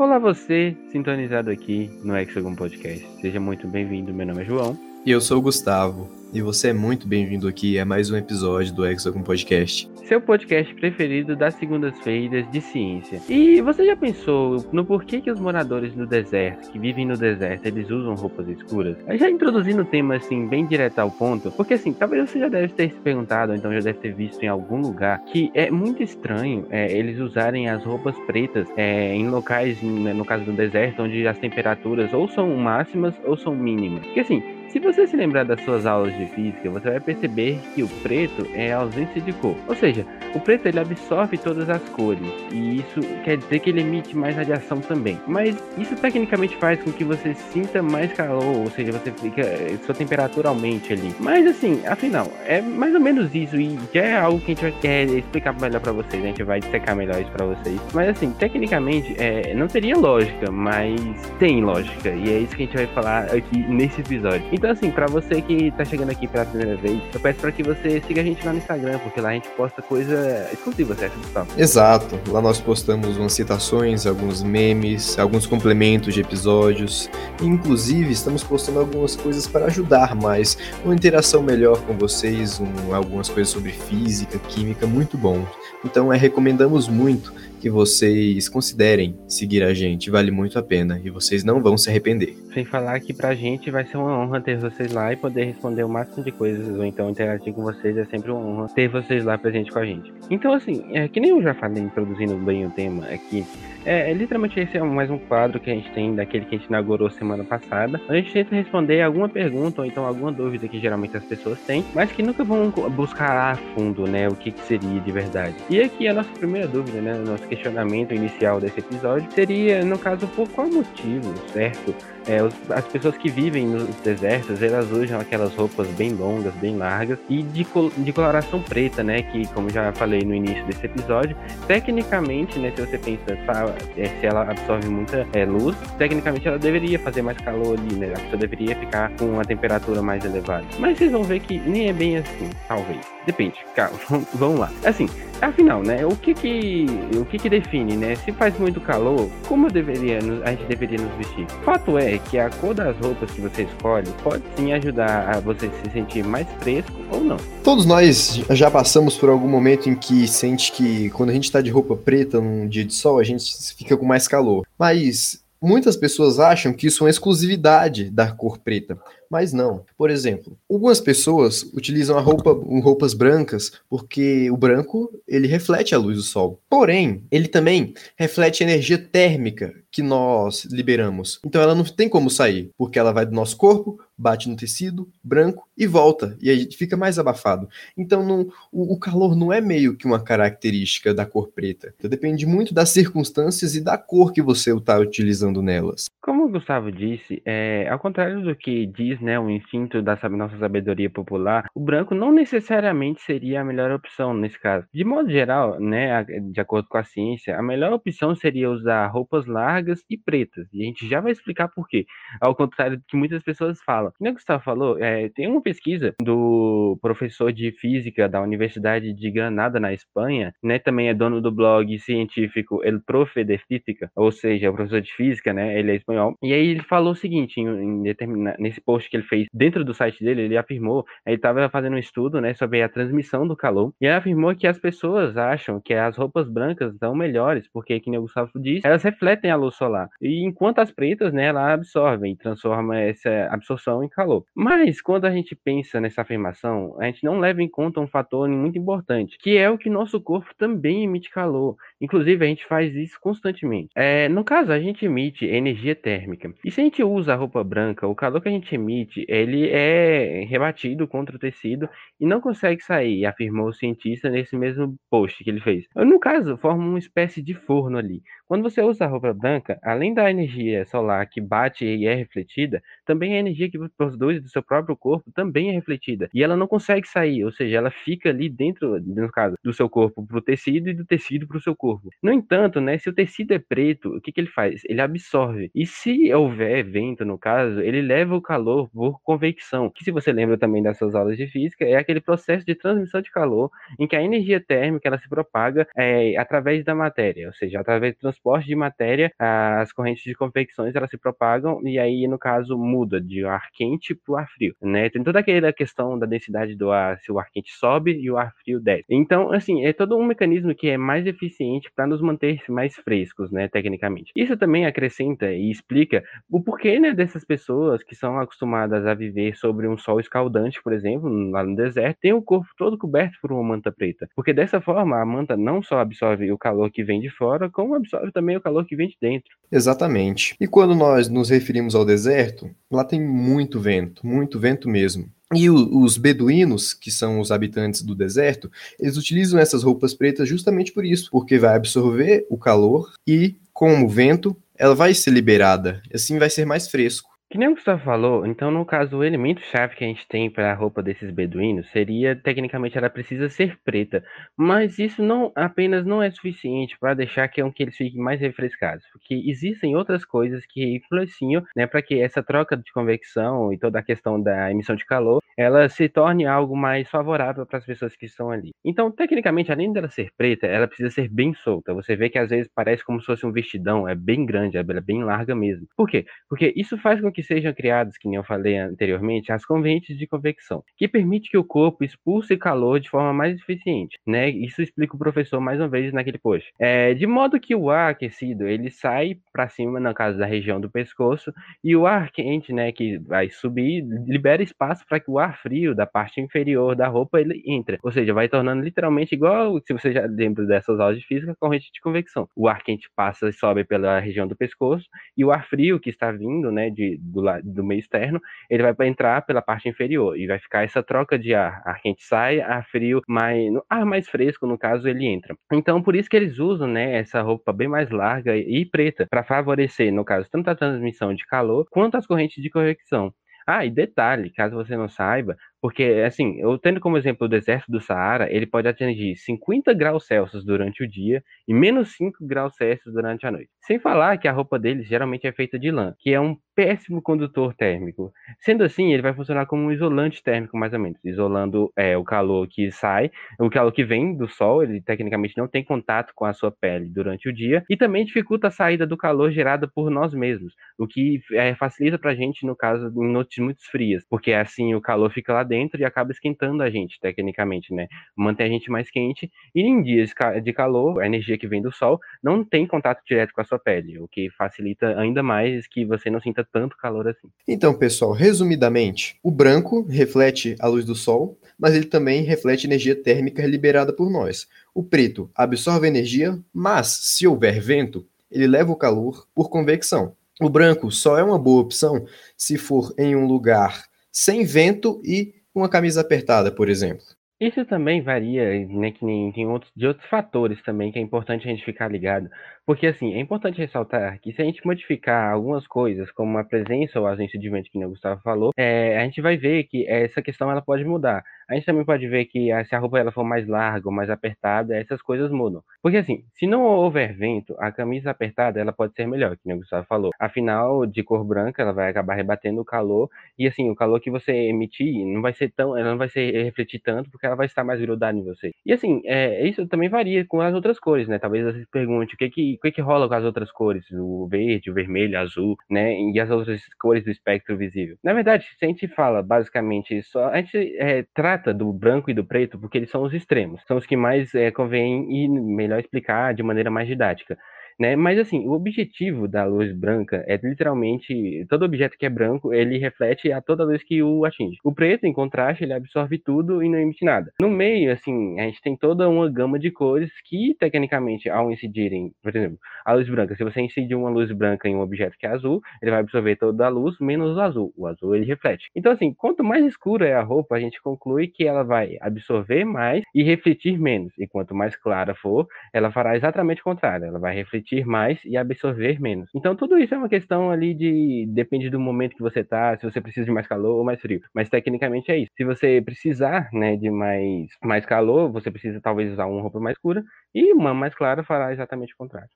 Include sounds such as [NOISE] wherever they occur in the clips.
Olá você, sintonizado aqui no Hexagon Podcast. Seja muito bem-vindo, meu nome é João. E eu sou o Gustavo. E você é muito bem-vindo aqui a mais um episódio do Hexagon Podcast. Seu podcast preferido das segundas-feiras de ciência. E você já pensou no porquê que os moradores do deserto, que vivem no deserto, eles usam roupas escuras? Já introduzindo o tema assim, bem direto ao ponto, porque assim, talvez você já deve ter se perguntado, ou então já deve ter visto em algum lugar, que é muito estranho é, eles usarem as roupas pretas é, em locais, né, no caso do deserto, onde as temperaturas ou são máximas ou são mínimas. Porque assim, se você se lembrar das suas aulas de física, você vai perceber que o preto é a ausência de cor. Ou seja, o preto ele absorve todas as cores e isso quer dizer que ele emite mais radiação também. Mas isso tecnicamente faz com que você sinta mais calor, ou seja, você fica sua temperatura aumente ali. Mas assim, afinal, é mais ou menos isso e já é algo que a gente vai quer explicar melhor para vocês. A gente vai dissecar melhor isso para vocês. Mas assim, tecnicamente é, não teria lógica, mas tem lógica e é isso que a gente vai falar aqui nesse episódio. Então, assim, para você que tá chegando aqui pela primeira vez, eu peço para que você siga a gente lá no Instagram, porque lá a gente posta coisa exclusiva, certo, Gustavo? Exato. Lá nós postamos umas citações, alguns memes, alguns complementos de episódios. Inclusive, estamos postando algumas coisas para ajudar mais, uma interação melhor com vocês, um, algumas coisas sobre física, química, muito bom. Então, é, recomendamos muito que vocês considerem seguir a gente, vale muito a pena e vocês não vão se arrepender. Sem falar que pra gente vai ser uma honra ter vocês lá e poder responder o máximo de coisas ou então interagir com vocês, é sempre uma honra ter vocês lá presente com a gente. Então assim, é, que nem eu já falei introduzindo bem o tema aqui, é, é, literalmente esse é mais um quadro que a gente tem daquele que a gente inaugurou semana passada. A gente tenta responder alguma pergunta ou então alguma dúvida que geralmente as pessoas têm, mas que nunca vão buscar a fundo, né, o que, que seria de verdade. E aqui a nossa primeira dúvida, né, nosso questionamento inicial desse episódio seria, no caso, por qual motivo, certo? É, os, as pessoas que vivem nos desertos, elas usam aquelas roupas bem longas, bem largas e de, de coloração preta, né? Que, como já falei no início desse episódio, tecnicamente, né? Se você pensa, tá, é, se ela absorve muita é, luz, tecnicamente ela deveria fazer mais calor ali, né? A pessoa deveria ficar com uma temperatura mais elevada. Mas vocês vão ver que nem é bem assim, talvez. Depende, calma, [LAUGHS] vamos lá. Assim, afinal, né? O que que, o que que define, né? Se faz muito calor, como deveria, a gente deveria nos vestir? Fato é que a cor das roupas que você escolhe pode sim ajudar a você se sentir mais fresco ou não. Todos nós já passamos por algum momento em que sente que quando a gente está de roupa preta num dia de sol, a gente fica com mais calor. Mas muitas pessoas acham que isso é uma exclusividade da cor preta mas não. Por exemplo, algumas pessoas utilizam a roupa, roupas brancas porque o branco ele reflete a luz do sol. Porém, ele também reflete a energia térmica que nós liberamos. Então ela não tem como sair, porque ela vai do nosso corpo, bate no tecido branco e volta, e aí fica mais abafado. Então não, o, o calor não é meio que uma característica da cor preta. Então, depende muito das circunstâncias e da cor que você está utilizando nelas. Como o Gustavo disse, é, ao contrário do que diz né, o instinto da nossa sabedoria popular, o branco não necessariamente seria a melhor opção nesse caso. De modo geral, né, de acordo com a ciência, a melhor opção seria usar roupas largas e pretas. E a gente já vai explicar por quê. Ao contrário do que muitas pessoas falam. Como o Gustavo falou, é, tem uma pesquisa do professor de física da Universidade de Granada, na Espanha, né, também é dono do blog científico El Profe de Física, ou seja, é o professor de física, né, ele é espanhol. E aí ele falou o seguinte, em, em nesse post que ele fez dentro do site dele, ele afirmou, ele estava fazendo um estudo, né, sobre a transmissão do calor, e ele afirmou que as pessoas acham que as roupas brancas são melhores, porque, como o Gustavo disse, elas refletem a luz solar, e enquanto as pretas, né, elas absorvem, transforma essa absorção em calor. Mas, quando a gente pensa nessa afirmação, a gente não leva em conta um fator muito importante, que é o que nosso corpo também emite calor, inclusive a gente faz isso constantemente. É, no caso, a gente emite energia térmica, e se a gente usa a roupa branca, o calor que a gente emite ele é rebatido contra o tecido e não consegue sair, afirmou o cientista nesse mesmo post que ele fez. No caso, forma uma espécie de forno ali. Quando você usa a roupa branca, além da energia solar que bate e é refletida, também a energia que produz do seu próprio corpo também é refletida. E ela não consegue sair, ou seja, ela fica ali dentro, no caso, do seu corpo para o tecido e do tecido para o seu corpo. No entanto, né, se o tecido é preto, o que, que ele faz? Ele absorve. E se houver vento, no caso, ele leva o calor por convecção, que se você lembra também das suas aulas de física, é aquele processo de transmissão de calor em que a energia térmica ela se propaga é, através da matéria, ou seja, através do transporte de matéria, as correntes de convecções elas se propagam e aí, no caso, muda de ar quente para o ar frio, né? Tem toda aquela questão da densidade do ar, se o ar quente sobe e o ar frio desce. Então, assim, é todo um mecanismo que é mais eficiente para nos manter mais frescos, né, tecnicamente. Isso também acrescenta e explica o porquê, né, dessas pessoas que são acostumadas a viver sobre um sol escaldante, por exemplo, lá no deserto, tem o corpo todo coberto por uma manta preta. Porque dessa forma, a manta não só absorve o calor que vem de fora, como absorve também o calor que vem de dentro. Exatamente. E quando nós nos referimos ao deserto, lá tem muito vento, muito vento mesmo. E o, os beduínos, que são os habitantes do deserto, eles utilizam essas roupas pretas justamente por isso, porque vai absorver o calor e, com o vento, ela vai ser liberada. Assim vai ser mais fresco. Que nem o Gustavo falou, então no caso o elemento chave que a gente tem para a roupa desses beduínos seria, tecnicamente, ela precisa ser preta, mas isso não apenas não é suficiente para deixar que, que eles fiquem mais refrescados, porque existem outras coisas que influenciam, né, para que essa troca de convecção e toda a questão da emissão de calor, ela se torne algo mais favorável para as pessoas que estão ali. Então, tecnicamente, além dela ser preta, ela precisa ser bem solta. Você vê que às vezes parece como se fosse um vestidão, é bem grande, é bem larga mesmo. Por quê? Porque isso faz com que sejam criadas, que nem eu falei anteriormente, as conventes de convecção, que permite que o corpo expulse calor de forma mais eficiente, né? Isso explica o professor mais uma vez naquele post. É, de modo que o ar aquecido, ele sai para cima, no caso da região do pescoço, e o ar quente, né, que vai subir, libera espaço para que o ar frio da parte inferior da roupa ele entre. Ou seja, vai tornando literalmente igual, se você já lembra dessas aulas de física, corrente de convecção. O ar quente passa e sobe pela região do pescoço, e o ar frio que está vindo, né, de, do, do meio externo, ele vai entrar pela parte inferior e vai ficar essa troca de ar. Ar quente sai, ar frio, mais, ar mais fresco, no caso, ele entra. Então, por isso que eles usam, né, essa roupa bem mais larga e preta, para favorecer, no caso, tanto a transmissão de calor quanto as correntes de convecção. Ah, e detalhe, caso você não saiba, porque, assim, eu tendo como exemplo o deserto do Saara, ele pode atingir 50 graus Celsius durante o dia e menos 5 graus Celsius durante a noite. Sem falar que a roupa deles geralmente é feita de lã, que é um péssimo condutor térmico. Sendo assim, ele vai funcionar como um isolante térmico, mais ou menos, isolando é, o calor que sai, o calor que vem do sol, ele tecnicamente não tem contato com a sua pele durante o dia, e também dificulta a saída do calor gerado por nós mesmos, o que é, facilita pra gente no caso de noites muito frias, porque assim o calor fica lá dentro e acaba esquentando a gente, tecnicamente, né? Mantém a gente mais quente. E em dias de calor, a energia que vem do sol não tem contato direto com a sua pele, o que facilita ainda mais que você não sinta tanto calor assim. Então, pessoal, resumidamente, o branco reflete a luz do sol, mas ele também reflete energia térmica liberada por nós. O preto absorve energia, mas se houver vento, ele leva o calor por convecção. O branco só é uma boa opção se for em um lugar sem vento e uma camisa apertada, por exemplo. Isso também varia, né, que nem tem outros, de outros fatores também que é importante a gente ficar ligado. Porque, assim, é importante ressaltar que se a gente modificar algumas coisas, como a presença ou a ausência de vento, que o Gustavo falou, é, a gente vai ver que essa questão ela pode mudar. A gente também pode ver que se a roupa ela for mais larga ou mais apertada, essas coisas mudam. Porque, assim, se não houver vento, a camisa apertada ela pode ser melhor, que o Gustavo falou. Afinal, de cor branca, ela vai acabar rebatendo o calor, e, assim, o calor que você emitir não vai ser tão, ela não vai ser refletir tanto, porque ela vai estar mais grudada em você. E, assim, é, isso também varia com as outras cores, né? Talvez você pergunte o que que o que, que rola com as outras cores, o verde, o vermelho, azul, né, e as outras cores do espectro visível. Na verdade, se a gente fala basicamente só, a gente é, trata do branco e do preto porque eles são os extremos, são os que mais é, convém e melhor explicar de maneira mais didática. Né? Mas assim, o objetivo da luz branca é literalmente todo objeto que é branco, ele reflete a toda luz que o atinge. O preto, em contraste, ele absorve tudo e não emite nada. No meio, assim, a gente tem toda uma gama de cores que, tecnicamente, ao incidirem, por exemplo, a luz branca, se você incidir uma luz branca em um objeto que é azul, ele vai absorver toda a luz menos o azul. O azul ele reflete. Então, assim, quanto mais escura é a roupa, a gente conclui que ela vai absorver mais e refletir menos. E quanto mais clara for, ela fará exatamente o contrário. Ela vai refletir refletir mais e absorver menos. Então tudo isso é uma questão ali de depende do momento que você tá, se você precisa de mais calor ou mais frio. Mas tecnicamente é isso. Se você precisar, né, de mais mais calor, você precisa talvez usar uma roupa mais escura e uma mais clara fará exatamente o contrário.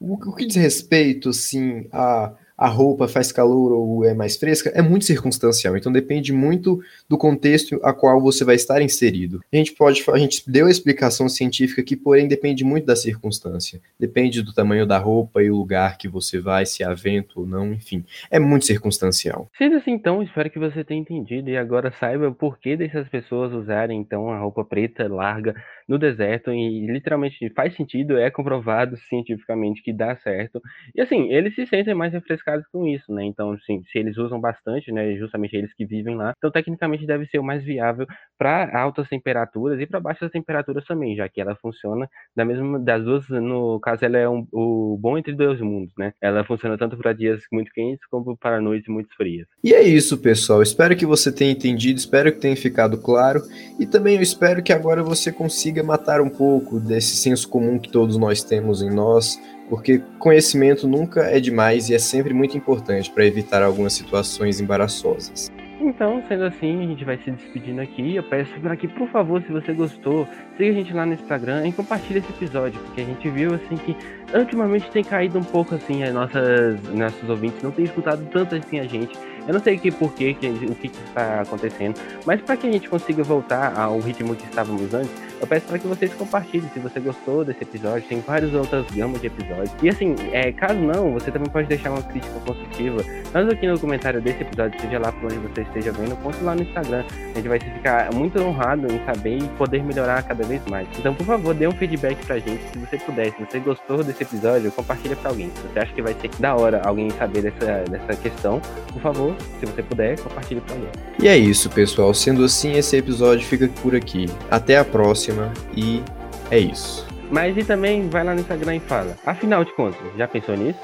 O, que diz respeito, sim, a a roupa faz calor ou é mais fresca, é muito circunstancial. Então depende muito do contexto a qual você vai estar inserido. A gente pode, a gente deu a explicação científica que, porém, depende muito da circunstância. Depende do tamanho da roupa e o lugar que você vai, se há vento ou não, enfim. É muito circunstancial. Sendo assim, então, espero que você tenha entendido e agora saiba o porquê dessas pessoas usarem, então, a roupa preta larga no deserto e literalmente faz sentido, é comprovado cientificamente que dá certo. E assim, eles se sentem mais refrescados com isso, né? Então, assim, se eles usam bastante, né, justamente eles que vivem lá, então tecnicamente deve ser o mais viável para altas temperaturas e para baixas temperaturas também, já que ela funciona da mesma das duas, no caso ela é um, o bom entre dois mundos, né? Ela funciona tanto para dias muito quentes como para noites muito frias. E é isso, pessoal. Espero que você tenha entendido, espero que tenha ficado claro e também eu espero que agora você consiga consiga matar um pouco desse senso comum que todos nós temos em nós, porque conhecimento nunca é demais e é sempre muito importante para evitar algumas situações embaraçosas. Então, sendo assim, a gente vai se despedindo aqui. Eu peço para que, por favor, se você gostou, siga a gente lá no Instagram e compartilhe esse episódio, porque a gente viu assim que ultimamente tem caído um pouco assim, as nossas nossos ouvintes não têm escutado tanto assim a gente. Eu não sei que por que, o que, que está acontecendo, mas para que a gente consiga voltar ao ritmo que estávamos antes, eu peço para que vocês compartilhem se você gostou desse episódio. Tem várias outras gamas de episódios. E assim, é, caso não, você também pode deixar uma crítica construtiva, tanto aqui no comentário desse episódio, seja lá por onde você esteja vendo, quanto lá no Instagram. A gente vai ficar muito honrado em saber e poder melhorar cada vez mais. Então, por favor, dê um feedback pra gente se você puder. Se você gostou desse episódio, compartilha para alguém. Se você acha que vai ser da hora alguém saber dessa, dessa questão, por favor, se você puder, compartilhe para alguém. E é isso, pessoal. Sendo assim, esse episódio fica por aqui. Até a próxima e é isso. Mas e também vai lá no Instagram e fala. Afinal de contas, já pensou nisso?